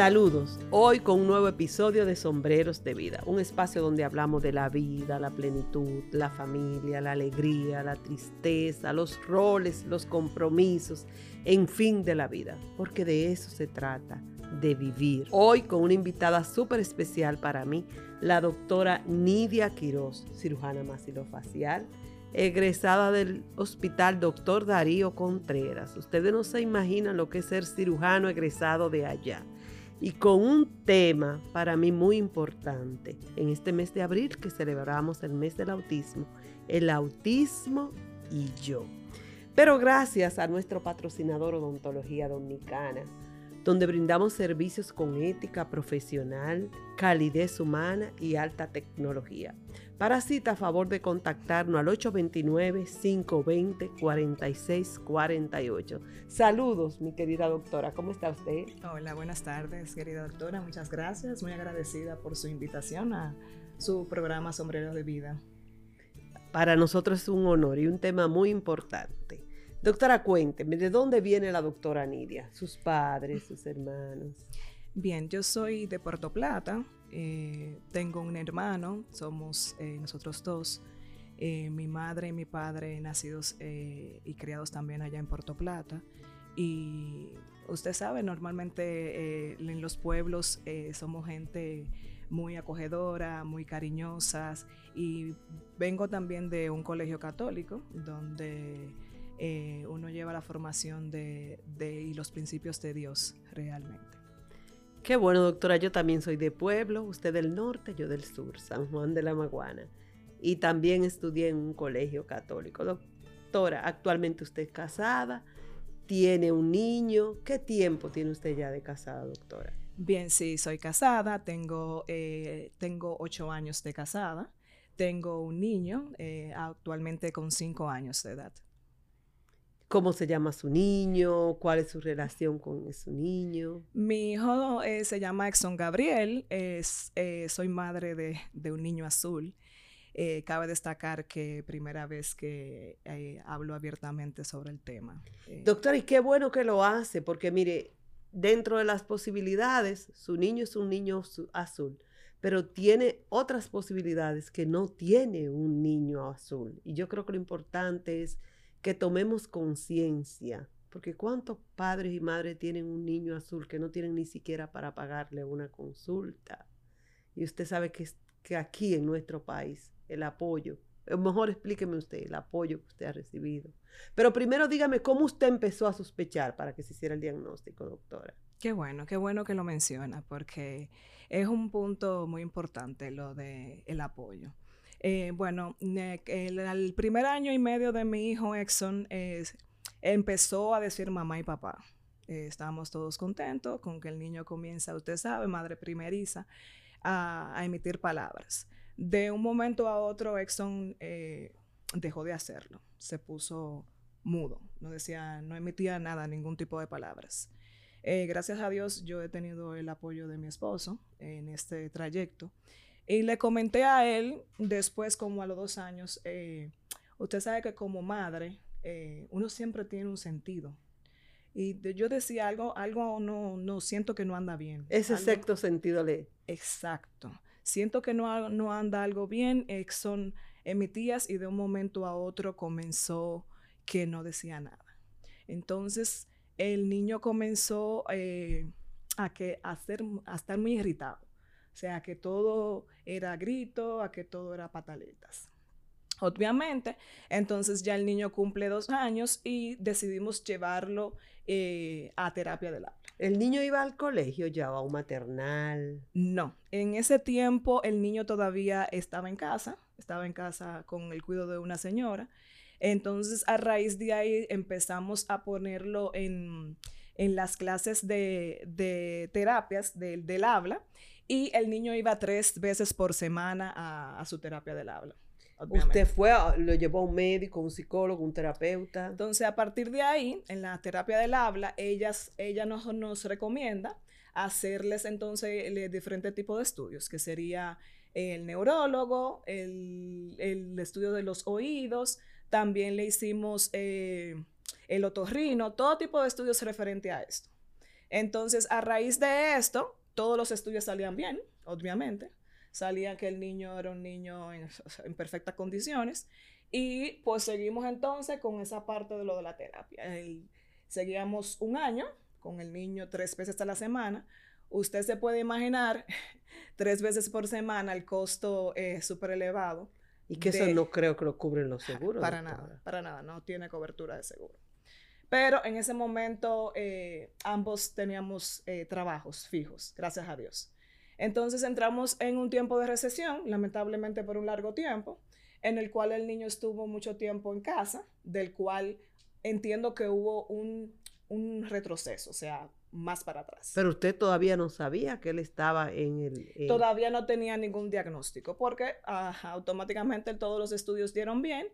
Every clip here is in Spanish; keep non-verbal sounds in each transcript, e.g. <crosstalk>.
Saludos, hoy con un nuevo episodio de Sombreros de Vida, un espacio donde hablamos de la vida, la plenitud, la familia, la alegría, la tristeza, los roles, los compromisos, en fin de la vida, porque de eso se trata, de vivir. Hoy con una invitada súper especial para mí, la doctora Nidia Quiroz, cirujana maxilofacial, egresada del Hospital Doctor Darío Contreras. Ustedes no se imaginan lo que es ser cirujano egresado de allá y con un tema para mí muy importante en este mes de abril que celebramos el mes del autismo, el autismo y yo. Pero gracias a nuestro patrocinador Odontología Dominicana, donde brindamos servicios con ética profesional, calidez humana y alta tecnología. Para cita, a favor de contactarnos al 829-520-4648. Saludos, mi querida doctora. ¿Cómo está usted? Hola, buenas tardes, querida doctora. Muchas gracias. Muy agradecida por su invitación a su programa Sombreros de Vida. Para nosotros es un honor y un tema muy importante. Doctora, cuénteme, ¿de dónde viene la doctora Nidia? ¿Sus padres, sus hermanos? Bien, yo soy de Puerto Plata, eh, tengo un hermano, somos eh, nosotros dos. Eh, mi madre y mi padre nacidos y criados también allá en Puerto Plata. Y usted sabe, normalmente en los pueblos somos gente muy acogedora, muy cariñosas. Y vengo también de un colegio católico donde uno lleva la formación de, y los principios de Dios realmente. Qué bueno, doctora. Yo también soy de pueblo, usted del norte, yo del sur, San Juan de la Maguana. Y también estudié en un colegio católico. Doctora, actualmente usted es casada, tiene un niño. ¿Qué tiempo tiene usted ya de casada, doctora? Bien, sí, soy casada, tengo, eh, tengo ocho años de casada, tengo un niño eh, actualmente con cinco años de edad cómo se llama su niño, cuál es su relación con su niño. Mi hijo eh, se llama Exxon Gabriel, es, eh, soy madre de, un niño azul. Eh, cabe destacar que primera vez que hablo abiertamente sobre el tema. Doctor, y qué bueno que lo hace, porque mire, dentro de las posibilidades, su niño es un niño azul, pero tiene otras posibilidades que no tiene un niño azul. Y yo creo que lo importante es que tomemos conciencia, porque cuántos padres y madres tienen un niño azul que no tienen ni siquiera para pagarle una consulta. Y usted sabe que, que aquí en nuestro país el apoyo, mejor explíqueme usted el apoyo que usted ha recibido. Pero primero dígame cómo usted empezó a sospechar para que se hiciera el diagnóstico, doctora. Qué bueno, qué bueno que lo menciona, porque es un punto muy importante lo del el apoyo. Eh, bueno, el, primer año y medio de mi hijo Exxon empezó a decir mamá y papá. Eh, estábamos todos contentos con que el niño comienza, usted sabe, madre primeriza, a, emitir palabras. De un momento a otro, Exxon eh, dejó de hacerlo. Se puso mudo. No decía, no emitía nada, ningún tipo de palabras. gracias a Dios, yo he tenido el apoyo de mi esposo en este trayecto. Y le comenté a él después, como a los dos años, eh, usted sabe que como madre, eh, uno siempre tiene un sentido. Y yo decía algo, algo no, no siento que no anda bien. Ese sexto sentido le. Exacto. Siento que no, no anda algo bien. Eh, son emitías y de un momento a otro comenzó que no decía nada. Entonces el niño comenzó a, que, a, a estar muy irritado. O sea, que todo era grito, a que todo era pataletas. Obviamente, entonces ya el niño cumple dos años y decidimos llevarlo eh, a terapia del habla. ¿El niño iba al colegio ya a un maternal? No, en ese tiempo el niño todavía estaba en casa, estaba en casa con el cuidado de una señora. Entonces, a raíz de ahí empezamos a ponerlo en, las clases de, terapias del habla y el niño iba tres veces por semana a, su terapia del habla. Usted fue, lo llevó a un médico, un psicólogo, un terapeuta. Entonces, a partir de ahí, en la terapia del habla, ellas, ella nos, nos recomienda hacerles entonces diferentes tipos de estudios, que sería el neurólogo, el, estudio de los oídos, también le hicimos eh, el otorrino, todo tipo de estudios referente a esto. Entonces, a raíz de esto, todos los estudios salían bien, obviamente. Salía que el niño era un niño en, perfectas condiciones. Y pues seguimos entonces con esa parte de lo de la terapia. seguíamos un año con el niño tres veces a la semana. Usted se puede imaginar, <laughs> tres veces por semana el costo es súper elevado. Y que eso no creo que lo cubren los seguros. Para nada, para nada, no tiene cobertura de seguro. Pero en ese momento eh, ambos teníamos eh, trabajos fijos, gracias a Dios. Entonces entramos en un tiempo de recesión, lamentablemente por un largo tiempo, en el cual el niño estuvo mucho tiempo en casa, del cual entiendo que hubo un, un retroceso, o sea, más para atrás. Pero usted todavía no sabía que él estaba en el... Todavía no tenía ningún diagnóstico, porque automáticamente todos los estudios dieron bien,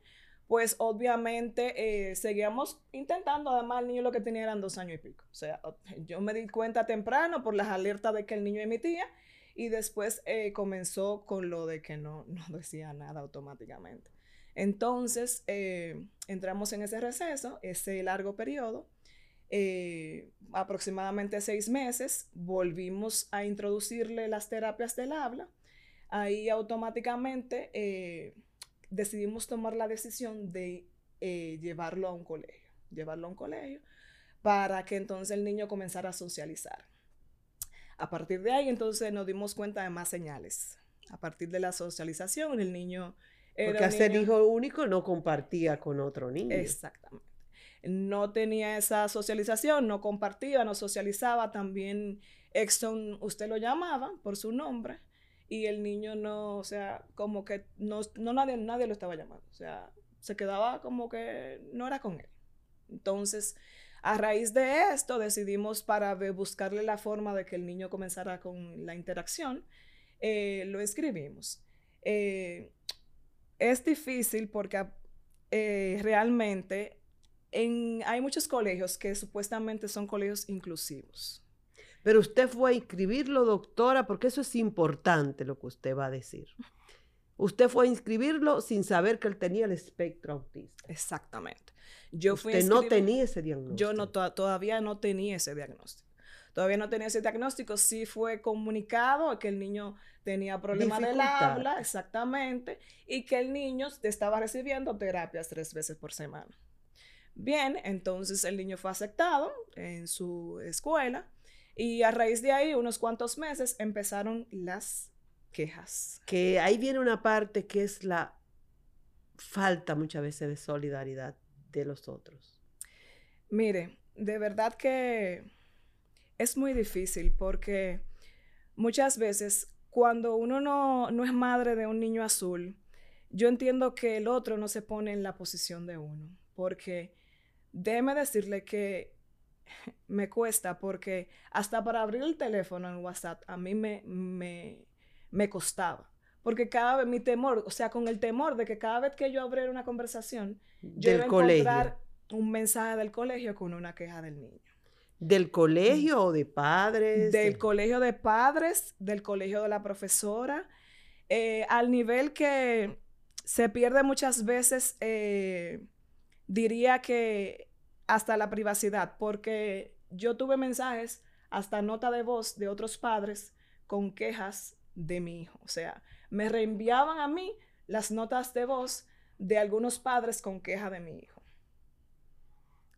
pues obviamente eh, seguíamos intentando, además el niño lo que tenía eran dos años y pico. O sea, yo me di cuenta temprano por las alertas de que el niño emitía y después eh, comenzó con lo de que no, no <laughs> decía nada automáticamente. Entonces, eh, entramos en ese receso, ese largo periodo, aproximadamente seis meses, volvimos a introducirle las terapias del habla. Ahí automáticamente decidimos tomar la decisión de eh, llevarlo a un colegio, llevarlo a un colegio para que entonces el niño comenzara a socializar. A partir de ahí entonces nos dimos cuenta de más señales. A partir de la socialización el niño... Era Porque ser hijo único no compartía con otro niño. Exactamente. No tenía esa socialización, no compartía, no socializaba. También Exxon, usted lo llamaba por su nombre y el niño no, o sea, como que no, no nadie, nadie lo estaba llamando, o sea, se quedaba como que no era con él. Entonces, a raíz de esto decidimos para buscarle la forma de que el niño comenzara con la interacción, eh, lo escribimos. Eh, es difícil porque eh, realmente en, hay muchos colegios que supuestamente son colegios inclusivos. Pero usted fue a inscribirlo, doctora, porque eso es importante lo que usted va a decir. Usted fue a inscribirlo sin saber que él tenía el espectro autista. Exactamente. Yo usted no tenía ese diagnóstico. Yo no, todavía no tenía ese diagnóstico. Todavía no tenía ese diagnóstico. Sí fue comunicado que el niño tenía problemas del habla, exactamente, y que el niño estaba recibiendo terapias tres veces por semana. Bien, entonces el niño fue aceptado en su escuela y a raíz de ahí, unos cuantos meses, empezaron las quejas. Que ahí viene una parte que es la falta muchas veces de solidaridad de los otros. Mire, de verdad que es muy difícil porque muchas veces cuando uno no, no es madre de un niño azul, yo entiendo que el otro no se pone en la posición de uno, porque déjeme decirle que me cuesta porque hasta para abrir el teléfono en WhatsApp a mí me, me, costaba. Porque cada vez mi temor, o sea, con el temor de que cada vez que yo abriera una conversación, yo iba a encontrar un mensaje del colegio con una queja del niño. ¿Del colegio o de padres? Del colegio de padres, del colegio de la profesora, eh, al nivel que se pierde muchas veces, eh, diría que hasta la privacidad, porque yo tuve mensajes, hasta nota de voz de otros padres con quejas de mi hijo. O sea, me reenviaban a mí las notas de voz de algunos padres con queja de mi hijo.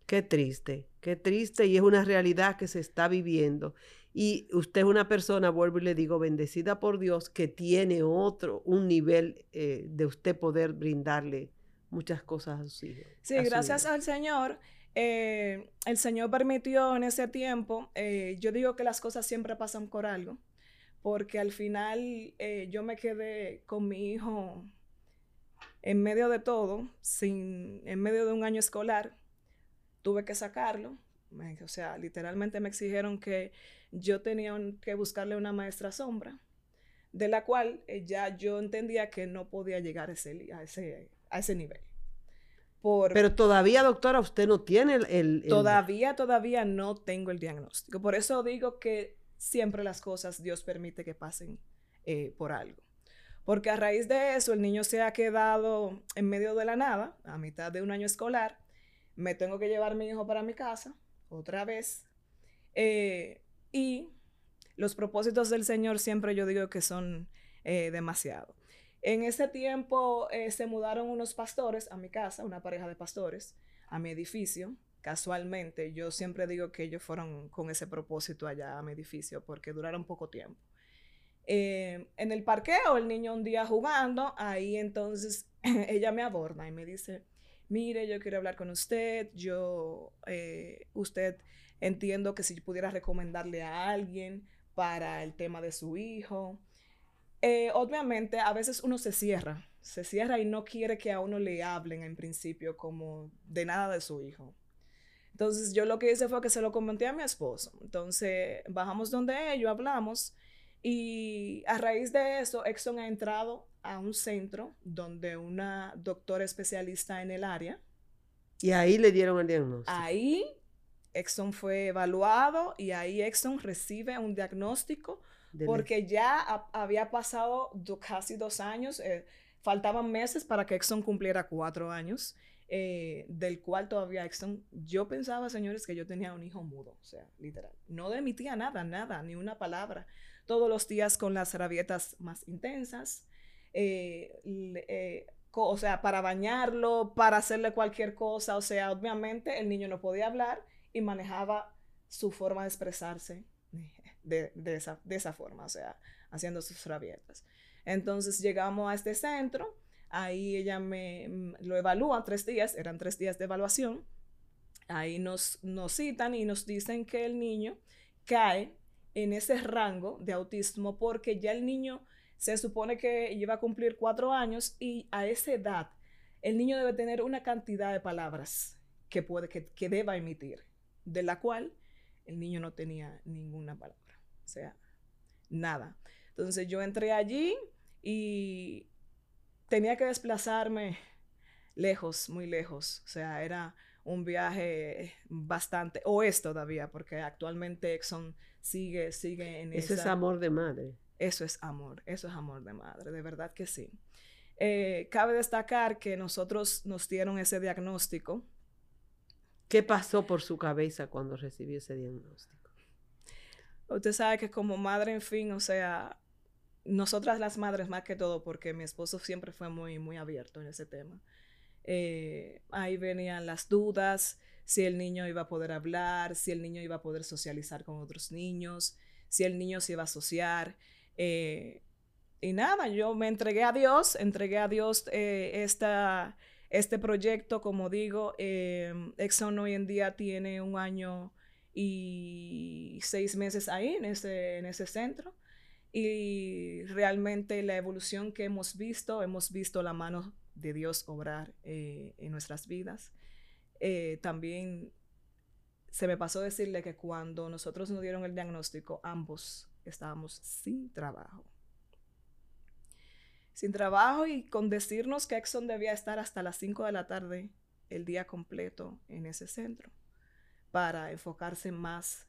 Qué triste, qué triste y es una realidad que se está viviendo. Y usted es una persona, vuelvo y le digo, bendecida por Dios, que tiene otro, un nivel eh, de usted poder brindarle muchas cosas a sus hijos. Sí, gracias al Señor. Eh, el Señor permitió en ese tiempo, eh, yo digo que las cosas siempre pasan por algo, porque al final eh, yo me quedé con mi hijo en medio de todo, sin, en medio de un año escolar, tuve que sacarlo, o sea, literalmente me exigieron que yo tenía que buscarle una maestra sombra, de la cual ya yo entendía que no podía llegar a ese, a ese nivel. Pero todavía, doctora, usted no tiene el, Todavía, todavía no tengo el diagnóstico. Por eso digo que siempre las cosas Dios permite que pasen eh, por algo. Porque a raíz de eso el niño se ha quedado en medio de la nada, a mitad de un año escolar. Me tengo que llevar a mi hijo para mi casa, otra vez. Eh, y los propósitos del Señor siempre yo digo que son eh, demasiado. En ese tiempo eh, se mudaron unos pastores a mi casa, una pareja de pastores, a mi edificio. Casualmente, yo siempre digo que ellos fueron con ese propósito allá a mi edificio porque duraron poco tiempo. en el parqueo, el niño un día jugando, ahí entonces <clears throat> ella me aborda y me dice, mire, yo quiero hablar con usted, yo, usted entiendo que si pudiera recomendarle a alguien para el tema de su hijo. Eh, obviamente, a veces uno se cierra, se cierra y no quiere que a uno le hablen en principio como de nada de su hijo. Entonces, yo lo que hice fue que se lo comenté a mi esposo. Entonces, bajamos donde ellos, hablamos y a raíz de eso, Exxon ha entrado a un centro donde una doctora especialista en el área. Y ahí le dieron el diagnóstico. Ahí Exxon fue evaluado y ahí Exxon recibe un diagnóstico porque ya había pasado casi dos años, eh, faltaban meses para que Exxon cumpliera cuatro años, eh, del cual todavía Exxon, yo pensaba, señores, que yo tenía un hijo mudo, o sea, literal, no emitía nada, nada, ni una palabra, todos los días con las rabietas más intensas, eh, o sea, para bañarlo, para hacerle cualquier cosa, o sea, obviamente el niño no podía hablar y manejaba su forma de expresarse de, esa, de esa forma, o sea, haciendo sus rabietas. Entonces llegamos a este centro, ahí ella me mm, lo evalúa tres días, eran tres días de evaluación, ahí nos, nos citan y nos dicen que el niño cae en ese rango de autismo porque ya el niño se supone que iba a cumplir cuatro años y a esa edad el niño debe tener una cantidad de palabras que, puede, que, que deba emitir de la cual el niño no tenía ninguna palabra, o sea, nada. Entonces yo entré allí y tenía que desplazarme lejos, muy lejos, o sea, era un viaje bastante, o es todavía, porque actualmente Exxon sigue, sigue en Eso es amor de madre. Eso es amor, eso es amor de madre, de verdad que sí. Eh, cabe destacar que nosotros nos dieron ese diagnóstico ¿Qué pasó por su cabeza cuando recibió ese diagnóstico? Usted sabe que como madre, en fin, o sea, nosotras las madres más que todo, porque mi esposo siempre fue muy, muy abierto en ese tema. Eh, ahí venían las dudas, si el niño iba a poder hablar, si el niño iba a poder socializar con otros niños, si el niño se iba a asociar. Eh, y nada, yo me entregué a Dios, entregué a Dios eh, esta, este proyecto, como digo, Exxon hoy en día tiene un año y seis meses ahí en ese, en ese centro. Y realmente la evolución que hemos visto, hemos visto la mano de Dios obrar eh, en nuestras vidas. Eh, también se me pasó decirle que cuando nosotros nos dieron el diagnóstico, ambos estábamos sin trabajo sin trabajo y con decirnos que Exxon debía estar hasta las 5 de la tarde el día completo en ese centro para enfocarse más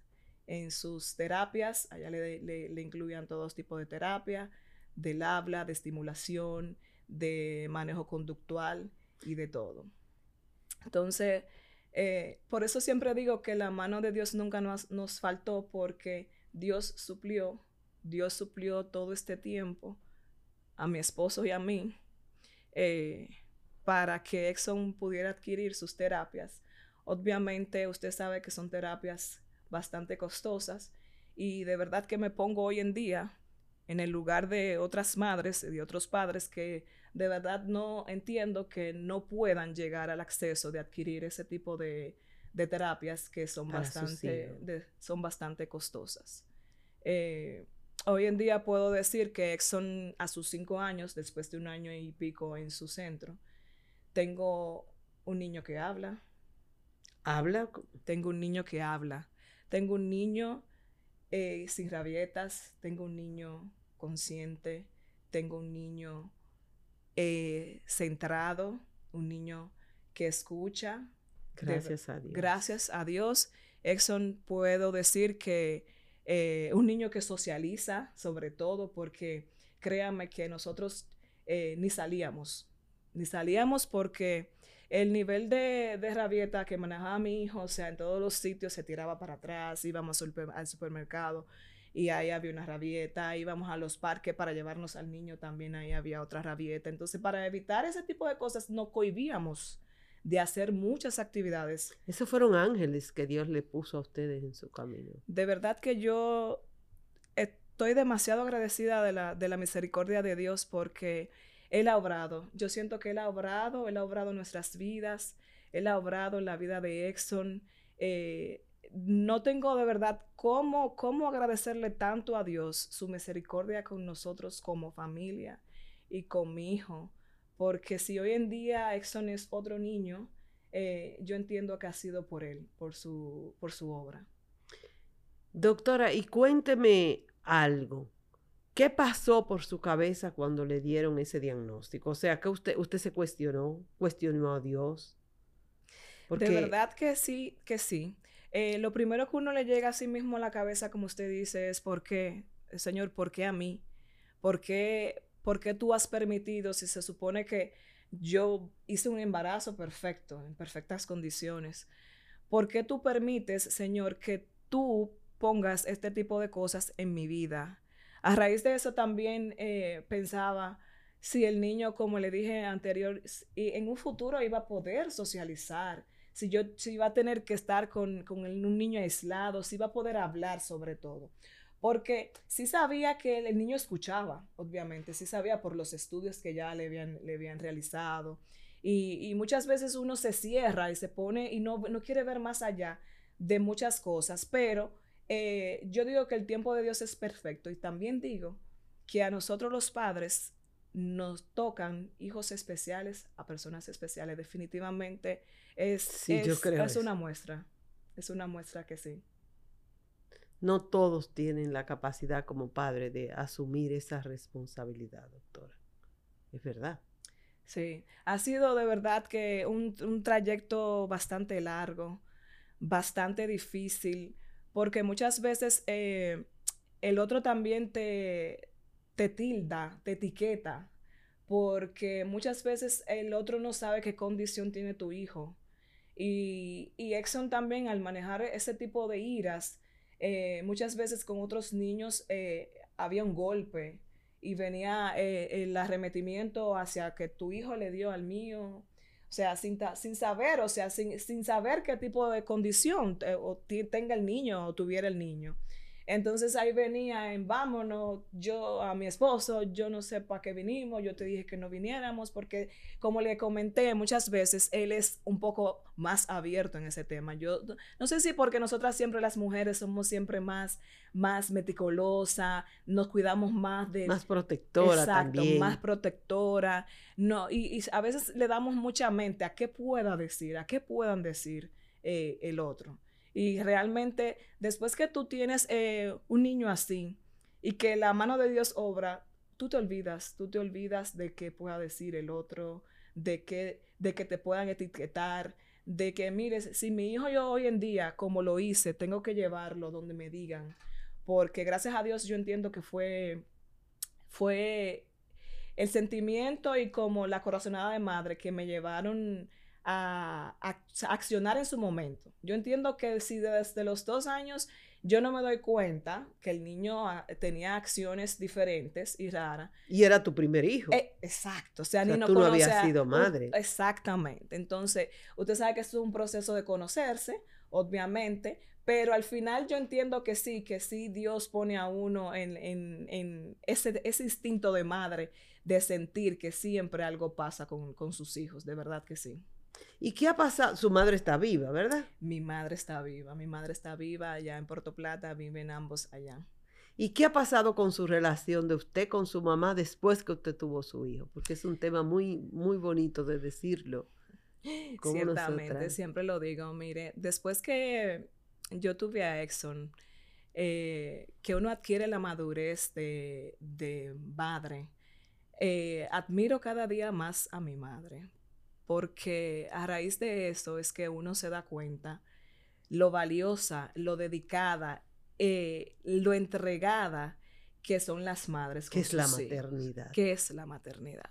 en sus terapias. Allá le, incluían todos tipos de terapia, del habla, de estimulación, de manejo conductual y de todo. Entonces, eh, por eso siempre digo que la mano de Dios nunca nos, nos faltó porque Dios suplió, Dios suplió todo este tiempo a mi esposo y a mí eh, para que Exxon pudiera adquirir sus terapias. Obviamente usted sabe que son terapias bastante costosas y de verdad que me pongo hoy en día en el lugar de otras madres y de otros padres que de verdad no entiendo que no puedan llegar al acceso de adquirir ese tipo de, terapias que son bastante, son bastante costosas. Eh, Hoy en día puedo decir que Exxon a sus cinco años, después de un año y pico en su centro, tengo un niño que habla. ¿Habla? Tengo un niño que habla. Tengo un niño eh, sin rabietas. Tengo un niño consciente. Tengo un niño eh, centrado. Un niño que escucha. Gracias a Dios. Gracias a Dios. Exxon puedo decir que eh, un niño que socializa, sobre todo, porque créanme que nosotros eh, ni salíamos, ni salíamos porque el nivel de, de, rabieta que manejaba mi hijo, o sea, en todos los sitios se tiraba para atrás, íbamos al, supermercado y ahí había una rabieta, íbamos a los parques para llevarnos al niño, también ahí había otra rabieta. Entonces, para evitar ese tipo de cosas, nos cohibíamos de hacer muchas actividades. Esos fueron ángeles que Dios le puso a ustedes en su camino. De verdad que yo estoy demasiado agradecida de la, de la misericordia de Dios porque Él ha obrado. Yo siento que Él ha obrado, Él ha obrado nuestras vidas, Él ha obrado en la vida de Exxon. Eh, no tengo de verdad cómo, cómo agradecerle tanto a Dios su misericordia con nosotros como familia y con mi hijo. Porque si hoy en día Exxon es otro niño, eh, yo entiendo que ha sido por él, por su, por su obra. Doctora, y cuénteme algo. ¿Qué pasó por su cabeza cuando le dieron ese diagnóstico? O sea, que usted, usted se cuestionó, cuestionó a Dios. De verdad que sí, que sí. Eh, lo primero que uno le llega a sí mismo a la cabeza, como usted dice, es ¿por qué? Señor, ¿por qué a mí? ¿Por qué, ¿Por qué tú has permitido si se supone que yo hice un embarazo perfecto, en perfectas condiciones? ¿Por qué tú permites, Señor, que tú pongas este tipo de cosas en mi vida. A raíz de eso también eh, pensaba si el niño, como le dije anterior, en un futuro iba a poder socializar, si yo si iba a tener que estar con, un niño aislado, si iba a poder hablar sobre todo. Porque sí sabía que el, niño escuchaba, obviamente, sí sabía por los estudios que ya le habían, le habían realizado. Y, muchas veces uno se cierra y se pone y no, no quiere ver más allá de muchas cosas, pero eh, yo digo que el tiempo de Dios es perfecto y también digo que a nosotros los padres nos tocan hijos especiales a personas especiales. Definitivamente es, es, una muestra. Es una muestra que sí. No todos tienen la capacidad como padre de asumir esa responsabilidad, doctora. Es verdad. Sí, ha sido de verdad que un, un trayecto bastante largo, bastante difícil porque muchas veces eh, el otro también te, te tilda, te etiqueta, porque muchas veces el otro no sabe qué condición tiene tu hijo. Y, y Exxon también al manejar ese tipo de iras, eh, muchas veces con otros niños eh, había un golpe y venía el arremetimiento hacia que tu hijo le dio al mío o sea, sin, sin saber, o sea, sin, sin, saber qué tipo de condición o tenga el niño o tuviera el niño. Entonces ahí venía en vámonos, yo a mi esposo, yo no sé para qué vinimos, yo te dije que no viniéramos porque como le comenté muchas veces, él es un poco más abierto en ese tema. Yo no sé si porque nosotras siempre las mujeres somos siempre más, más meticulosa, nos cuidamos más de... Más protectora exacto, más protectora. No, y, a veces le damos mucha mente a qué pueda decir, a qué puedan decir eh, el otro. Y realmente, después que tú tienes eh, un niño así y que la mano de Dios obra, tú te olvidas, tú te olvidas de qué pueda decir el otro, de que, de que te puedan etiquetar, de que, mires, si mi hijo yo hoy en día, como lo hice, tengo que llevarlo donde me digan, porque gracias a Dios yo entiendo que fue, fue el sentimiento y como la corazonada de madre que me llevaron a, accionar en su momento. Yo entiendo que si desde los dos años yo no me doy cuenta que el niño ah, tenía acciones diferentes y raras. Y era tu primer hijo. Eh, exacto. O sea, ni no tú no habías sido madre. exactamente. Entonces, usted sabe que es un proceso de conocerse, obviamente, pero al final yo entiendo que sí, que sí Dios pone a uno en, en, en ese, ese, instinto de madre de sentir que siempre algo pasa con, con sus hijos, de verdad que sí. ¿Y qué ha pasado? Su madre está viva, ¿verdad? Mi madre está viva, mi madre está viva allá en Puerto Plata, viven ambos allá. ¿Y qué ha pasado con su relación de usted con su mamá después que usted tuvo su hijo? Porque es un tema muy, muy bonito de decirlo. <gasps> Ciertamente, siempre lo digo. Mire, después que yo tuve a Exxon, eh, que uno adquiere la madurez de, de madre, eh, admiro cada día más a mi madre, porque a raíz de eso es que uno se da cuenta lo valiosa, lo dedicada, eh, lo entregada que son las madres. ¿Qué es la maternidad? ¿Qué es la maternidad?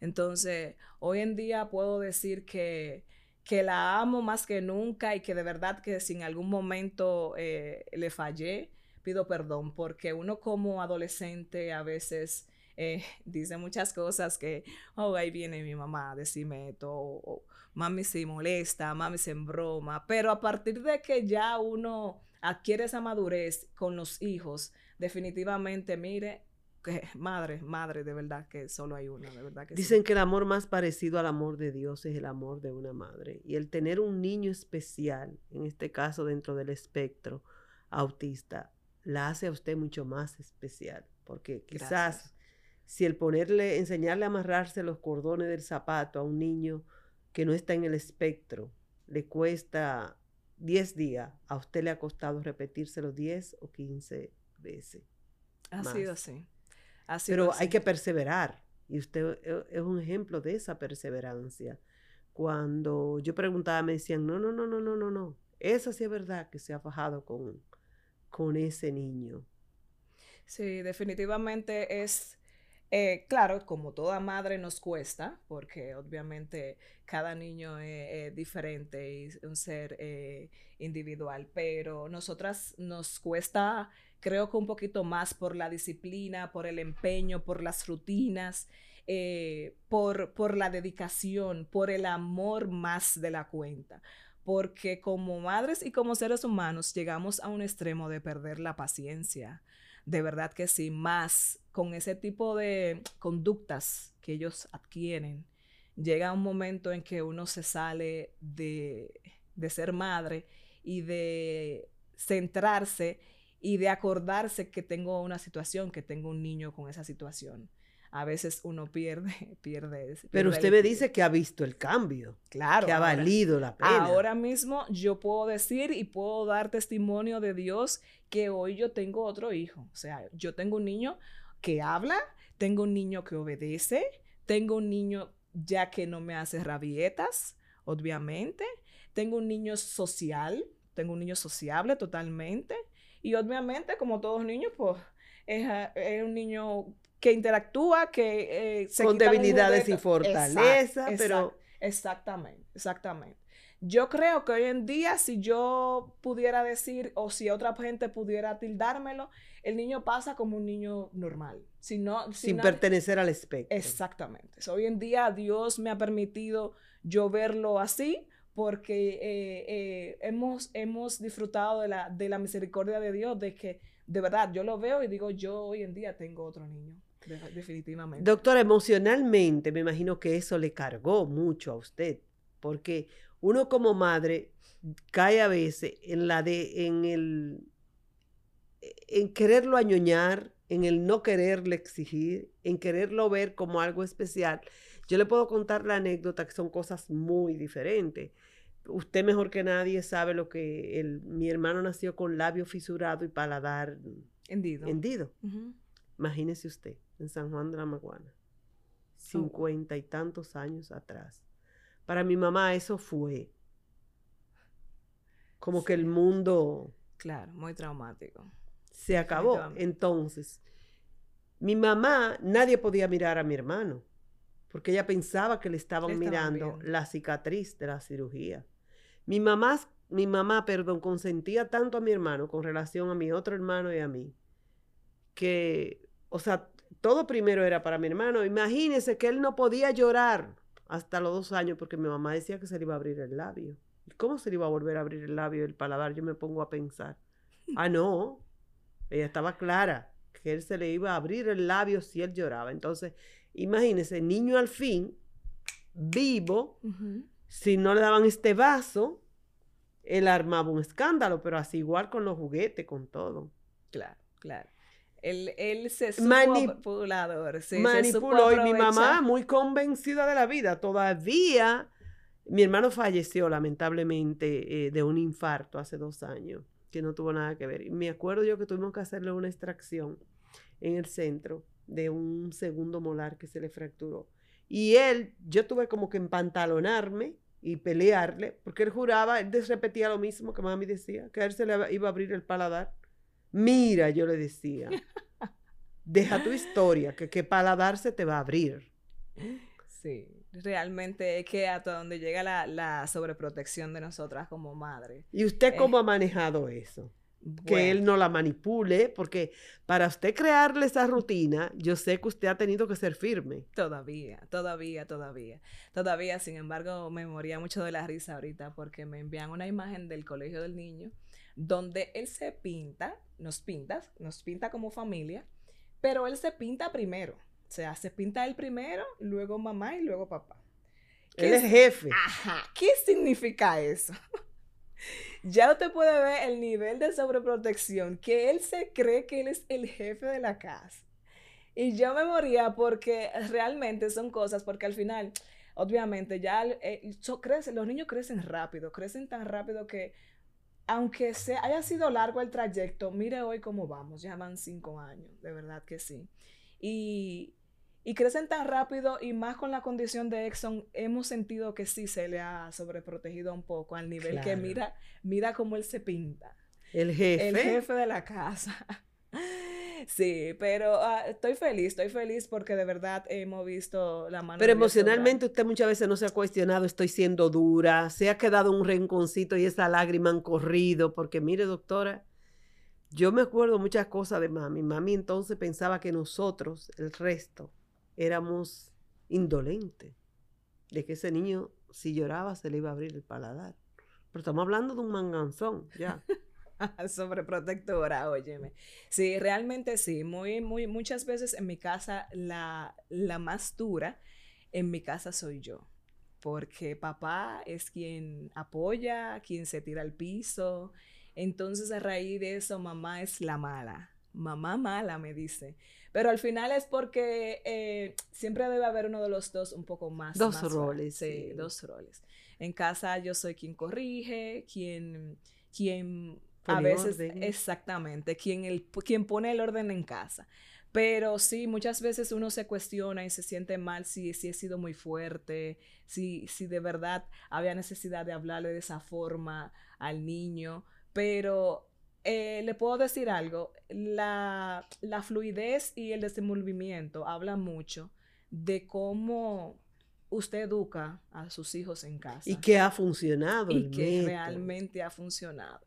Entonces, hoy en día puedo decir que, que la amo más que nunca y que de verdad que si en algún momento eh, le fallé, pido perdón, porque uno como adolescente a veces eh, <laughs> dice muchas cosas que, oh, ahí viene mi mamá a decirme esto, o, mami se molesta, mami se broma, pero a partir de que ya uno adquiere esa madurez con los hijos, definitivamente, mire, que <laughs> madre, madre, de verdad que solo hay una, de verdad que Dicen que el amor más parecido al amor de Dios es el amor de una madre. Y el tener un niño especial, en este caso dentro del espectro autista, la hace a usted mucho más especial. Porque quizás si el ponerle, enseñarle a amarrarse los cordones del zapato a un niño que no está en el espectro, le cuesta 10 días, a usted le ha costado repetírselo 10 o 15 veces. Ha sido así. Pero hay que perseverar. Y usted e, es un ejemplo de esa perseverancia. Cuando yo preguntaba, me decían, no, no, no, no, no, no, no. Esa sí es verdad que se ha fajado con, con ese niño. Sí, definitivamente es, eh, claro, como toda madre nos cuesta, porque obviamente cada niño es, diferente y un ser eh, individual, pero nosotras nos cuesta creo que un poquito más por la disciplina, por el empeño, por las rutinas, eh, por, por la dedicación, por el amor más de la cuenta. Porque como madres y como seres humanos llegamos a un extremo de perder la paciencia. De verdad que sí, más con ese tipo de conductas que ellos adquieren. Llega un momento en que uno se sale de, de ser madre y de centrarse y de acordarse que tengo una situación, que tengo un niño con esa situación. A veces uno pierde, <laughs> pierde. Pero usted me dice que ha visto el cambio. Claro. Que ha valido la pena. Ahora mismo yo puedo decir y puedo dar testimonio de Dios que hoy yo tengo otro hijo. O sea, yo tengo un niño que habla, tengo un niño que obedece, tengo un niño ya que no me hace rabietas, obviamente. Tengo un niño social, tengo un niño sociable totalmente. Y obviamente, como todos niños, pues es, un niño que interactúa, que eh, se Con debilidades y fortalezas, pero... Exactamente, exactamente. Yo creo que hoy en día, si yo pudiera decir, o si otra gente pudiera tildármelo, el niño pasa como un niño normal. Si no, Sin pertenecer al espectro. Exactamente. hoy en día Dios me ha permitido yo verlo así, porque eh, eh, hemos, hemos disfrutado de la, de la misericordia de Dios, de que de verdad yo lo veo y digo, yo hoy en día tengo otro niño, definitivamente. Doctora, emocionalmente me imagino que eso le cargó mucho a usted, porque uno como madre cae a veces en la de, en el, en quererlo añoñar, en el no quererle exigir, en quererlo ver como algo especial. Yo le puedo contar la anécdota que son cosas muy diferentes. Usted mejor que nadie sabe lo que el, mi hermano nació con labio fisurado y paladar hendido. hendido. Imagínese usted, en San Juan de la Maguana, cincuenta y tantos años atrás. Para mi mamá eso fue como que el mundo... Claro, muy traumático. Se acabó. Entonces, mi mamá, nadie podía mirar a mi hermano porque ella pensaba que le estaban mirando la cicatriz de la cirugía. Mi mamá, mi mamá, perdón, consentía tanto a mi hermano con relación a mi otro hermano y a mí, que, o sea, todo primero era para mi hermano. Imagínese que él no podía llorar hasta los dos años porque mi mamá decía que se le iba a abrir el labio. ¿Cómo se le iba a volver a abrir el labio, el paladar? Yo me pongo a pensar. Ah, no. Ella estaba clara que él se le iba a abrir el labio si él lloraba. Entonces, Imagínense, niño al fin, vivo, si no le daban este vaso, él armaba un escándalo, pero así igual con los juguetes, con todo. Claro, claro. Él, él se supo manipulador. manipuló y mi mamá muy convencida de la vida. Todavía mi hermano falleció lamentablemente eh, de un infarto hace dos años, que no tuvo nada que ver. Y me acuerdo yo que tuvimos que hacerle una extracción en el centro de un segundo molar que se le fracturó. Y él, yo tuve como que empantalonarme y pelearle, porque él juraba, él repetía lo mismo que mami decía, que a él se le iba a abrir el paladar. Mira, yo le decía, <laughs> deja tu historia, que qué paladar se te va a abrir. Sí, realmente es que hasta donde llega la, sobreprotección de nosotras como madres. ¿Y usted cómo ha manejado eso? Que él no la manipule, porque para usted crearle esa rutina, yo sé que usted ha tenido que ser firme. Todavía, todavía, todavía. Todavía, sin embargo, me moría mucho de la risa ahorita porque me envían una imagen del colegio del niño donde él se pinta, nos pinta, nos pinta como familia, pero él se pinta primero. O sea, se pinta él primero, luego mamá y luego papá. Él es jefe. Ajá. ¿Qué significa eso? Ya usted puede ver el nivel de sobreprotección, que él se cree que él es el jefe de la casa. Y yo me moría porque realmente son cosas, porque al final, obviamente, ya eh, los niños crecen rápido, crecen tan rápido que aunque se, haya sido largo el trayecto, mire hoy cómo vamos, ya van cinco años, de verdad que sí. Y, y crecen tan rápido y más con la condición de Exxon, hemos sentido que sí se le ha sobreprotegido un poco al nivel que mira, mira cómo él se pinta. El jefe. El jefe de la casa. <laughs> Sí, pero ah, estoy feliz, estoy feliz porque de verdad hemos visto la mano. Pero emocionalmente usted muchas veces no se ha cuestionado, estoy siendo dura, se ha quedado un rinconcito y esa lágrima han corrido, porque mire doctora, yo me acuerdo muchas cosas de mami. Mami entonces pensaba que nosotros, el resto, éramos indolentes, de que ese niño si lloraba se le iba a abrir el paladar. Pero estamos hablando de un manganzón, ya. <laughs> Sobreprotectora, óyeme. Sí, realmente sí. Muy, muy, muchas veces en mi casa la, la más dura en mi casa soy yo. Porque papá es quien apoya, quien se tira al piso. Entonces, a raíz de eso, mamá es la mala. Mamá mala, me dice. Pero al final es porque eh, siempre debe haber uno de los dos un poco más. Dos roles. Sí, dos roles. En casa yo soy quien corrige, quien, quien a veces, exactamente, quien, el, quien pone el orden en casa. Pero sí, muchas veces uno se cuestiona y se siente mal si, si he sido muy fuerte, si, si de verdad había necesidad de hablarle de esa forma al niño. Pero eh, le puedo decir algo, la, fluidez y el desenvolvimiento hablan mucho de cómo usted educa a sus hijos en casa. Y que ha funcionado. Y que realmente ha funcionado.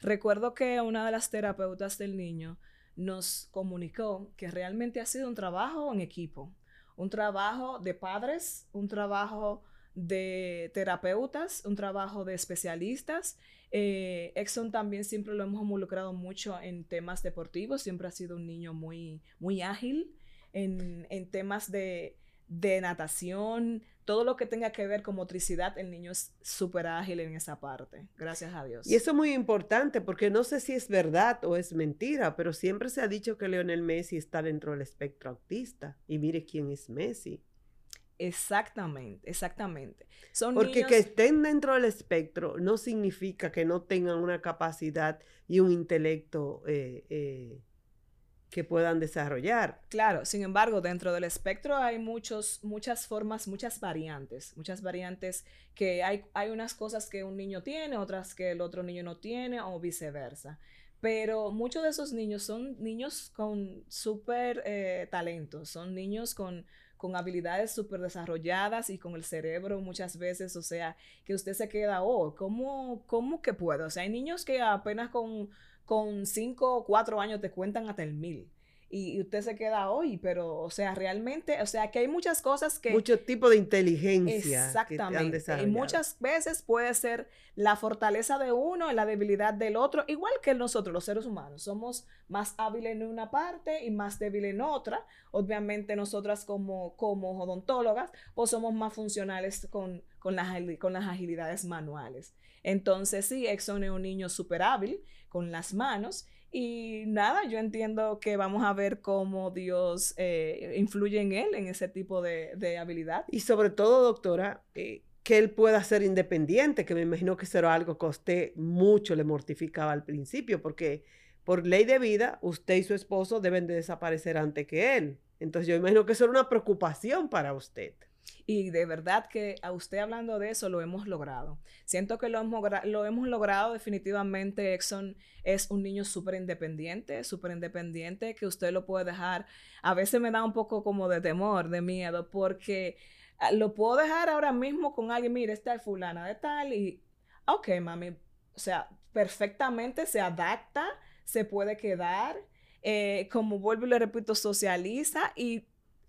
Recuerdo que una de las terapeutas del niño nos comunicó que realmente ha sido un trabajo en equipo, un trabajo de padres, un trabajo de terapeutas, un trabajo de especialistas eh, Exxon también siempre lo hemos involucrado mucho en temas deportivos, siempre ha sido un niño muy, muy ágil en, temas de, natación, todo lo que tenga que ver con motricidad, el niño es súper ágil en esa parte, gracias a Dios. Y eso es muy importante porque no sé si es verdad o es mentira, pero siempre se ha dicho que Leonel Messi está dentro del espectro autista. Y mire quién es Messi. Exactamente, exactamente. Son Porque que estén dentro del espectro no significa que no tengan una capacidad y un intelecto eh, eh, que puedan desarrollar. Claro, sin embargo, dentro del espectro hay muchos, muchas formas, muchas variantes, muchas variantes que hay, hay unas cosas que un niño tiene, otras que el otro niño no tiene o viceversa. Pero muchos de esos niños son niños con súper eh, talentos, son niños con con habilidades súper desarrolladas y con el cerebro muchas veces, o sea, que usted se queda, oh, ¿cómo, cómo que puedo? O sea, hay niños que apenas con, con cinco o cuatro años te cuentan hasta el mil y, usted se queda hoy, pero, o sea, realmente, o sea, que hay muchas cosas que... Mucho tipo de inteligencia. Exactamente. y muchas veces puede ser la fortaleza de uno y la debilidad del otro, igual que nosotros, los seres humanos. Somos más hábiles en una parte y más débiles en otra. Obviamente nosotras como, como odontólogas, pues somos más funcionales con, con, las, con las agilidades manuales. Entonces, sí, Exxon es un niño súper hábil con las manos y nada, yo entiendo que vamos a ver cómo Dios eh, influye en él, en ese tipo de, habilidad. Y sobre todo, doctora, eh, que él pueda ser independiente, que me imagino que será algo que a usted mucho le mortificaba al principio, porque por ley de vida, usted y su esposo deben de desaparecer antes que él. Entonces yo imagino que eso era una preocupación para usted. Y de verdad que a usted hablando de eso lo hemos logrado. Siento que lo hemos, lo hemos logrado definitivamente. Exxon es un niño súper independiente, súper independiente, que usted lo puede dejar. A veces me da un poco como de temor, de miedo, porque ah, lo puedo dejar ahora mismo con alguien, mire, está el fulana de tal y, ok, mami, o sea, perfectamente se adapta, se puede quedar, eh, como vuelvo y le repito, socializa y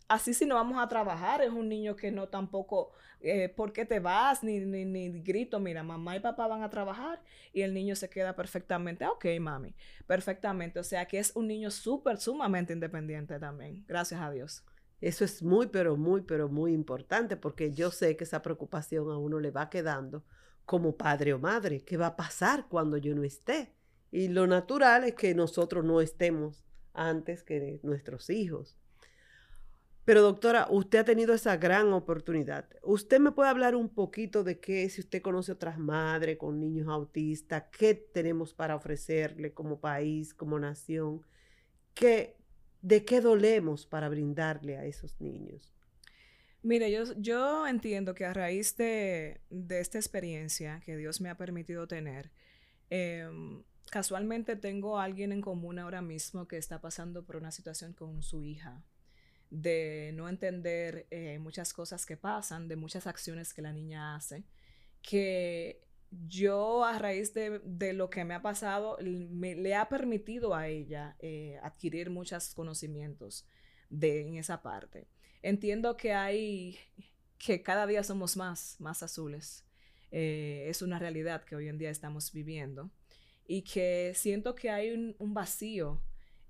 así si no vamos a trabajar, es un niño que no tampoco, eh, ¿por qué te vas? Ni, ni, ni, grito, mira, mamá y papá van a trabajar y el niño se queda perfectamente, ok, mami, perfectamente. O sea que es un niño súper, sumamente independiente también, gracias a Dios. Eso es muy, pero muy, pero muy importante porque yo sé que esa preocupación a uno le va quedando como padre o madre. ¿Qué va a pasar cuando yo no esté? Y lo natural es que nosotros no estemos antes que nuestros hijos. Pero doctora, usted ha tenido esa gran oportunidad. ¿Usted me puede hablar un poquito de qué, si usted conoce otras madres con niños autistas, qué tenemos para ofrecerle como país, como nación? ¿Qué, ¿De qué dolemos para brindarle a esos niños? Mire, yo, yo entiendo que a raíz de, esta experiencia que Dios me ha permitido tener, em, casualmente tengo a alguien en común ahora mismo que está pasando por una situación con su hija de no entender eh, muchas cosas que pasan, de muchas acciones que la niña hace, que yo a raíz de, lo que me ha pasado, me, le ha permitido a ella eh, adquirir muchos conocimientos de, en esa parte. Entiendo que hay, que cada día somos más, más azules. Eh, es una realidad que hoy en día estamos viviendo y que siento que hay un vacío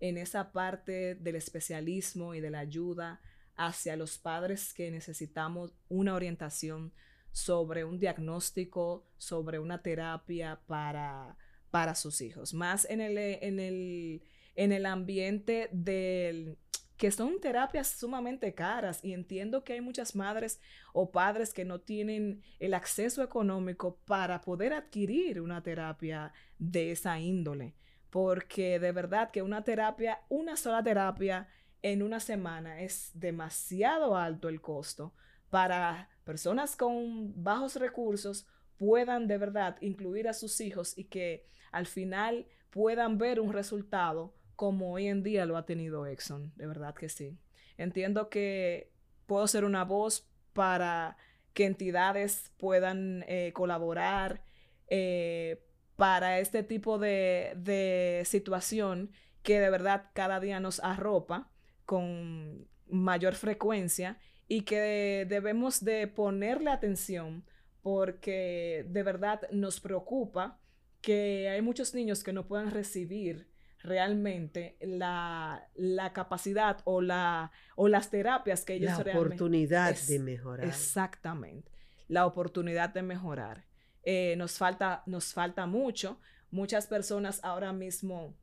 en esa parte del especialismo y de la ayuda hacia los padres que necesitamos una orientación sobre un diagnóstico, sobre una terapia para, para sus hijos, más en el, en el, en el ambiente del que son terapias sumamente caras y entiendo que hay muchas madres o padres que no tienen el acceso económico para poder adquirir una terapia de esa índole porque de verdad que una terapia, una sola terapia en una semana es demasiado alto el costo para personas con bajos recursos puedan de verdad incluir a sus hijos y que al final puedan ver un resultado como hoy en día lo ha tenido Exxon, de verdad que sí. Entiendo que puedo ser una voz para que entidades puedan eh, colaborar, eh, para este tipo de, situación que de verdad cada día nos arropa con mayor frecuencia y que debemos de ponerle atención porque de verdad nos preocupa que hay muchos niños que no puedan recibir realmente la, capacidad o, la, o las terapias que ellos la oportunidad de mejorar. Exactamente, la oportunidad de mejorar. Eh, nos, falta, nos falta mucho. Muchas personas ahora mismo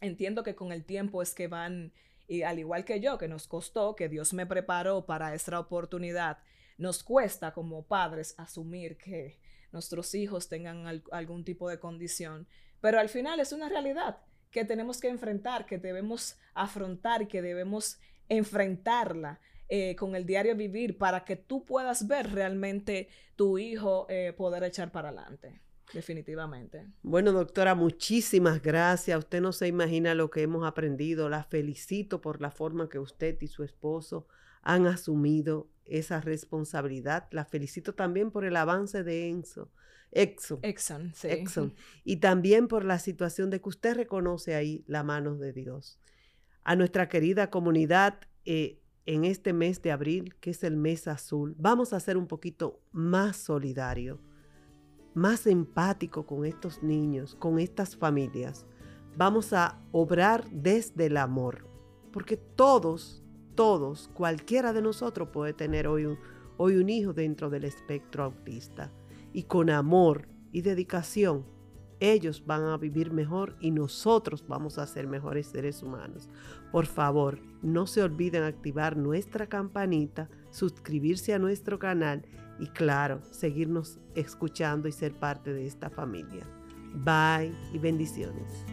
entiendo que con el tiempo es que van, y al igual que yo, que nos costó, que Dios me preparó para esta oportunidad, nos cuesta como padres asumir que nuestros hijos tengan algún tipo de condición, pero al final es una realidad que tenemos que enfrentar, que debemos afrontar que debemos enfrentarla eh, con el diario vivir para que tú puedas ver realmente tu hijo eh, poder echar para adelante. Definitivamente. Bueno, doctora, muchísimas gracias. Usted no se imagina lo que hemos aprendido. La felicito por la forma que usted y su esposo han asumido esa responsabilidad. La felicito también por el avance de Enzo. Exxon. Exxon, sí. Exxon. Y también por la situación de que usted reconoce ahí la mano de Dios. A nuestra querida comunidad, eh, en este mes de abril, que es el mes azul, vamos a ser un poquito más solidario, más empático con estos niños, con estas familias. Vamos a obrar desde el amor, porque todos, todos, cualquiera de nosotros puede tener hoy un, hoy un hijo dentro del espectro autista. Y con amor y dedicación ellos van a vivir mejor y nosotros vamos a ser mejores seres humanos. Por favor, no se olviden activar nuestra campanita, suscribirse a nuestro canal y claro, seguirnos escuchando y ser parte de esta familia. Bye y bendiciones.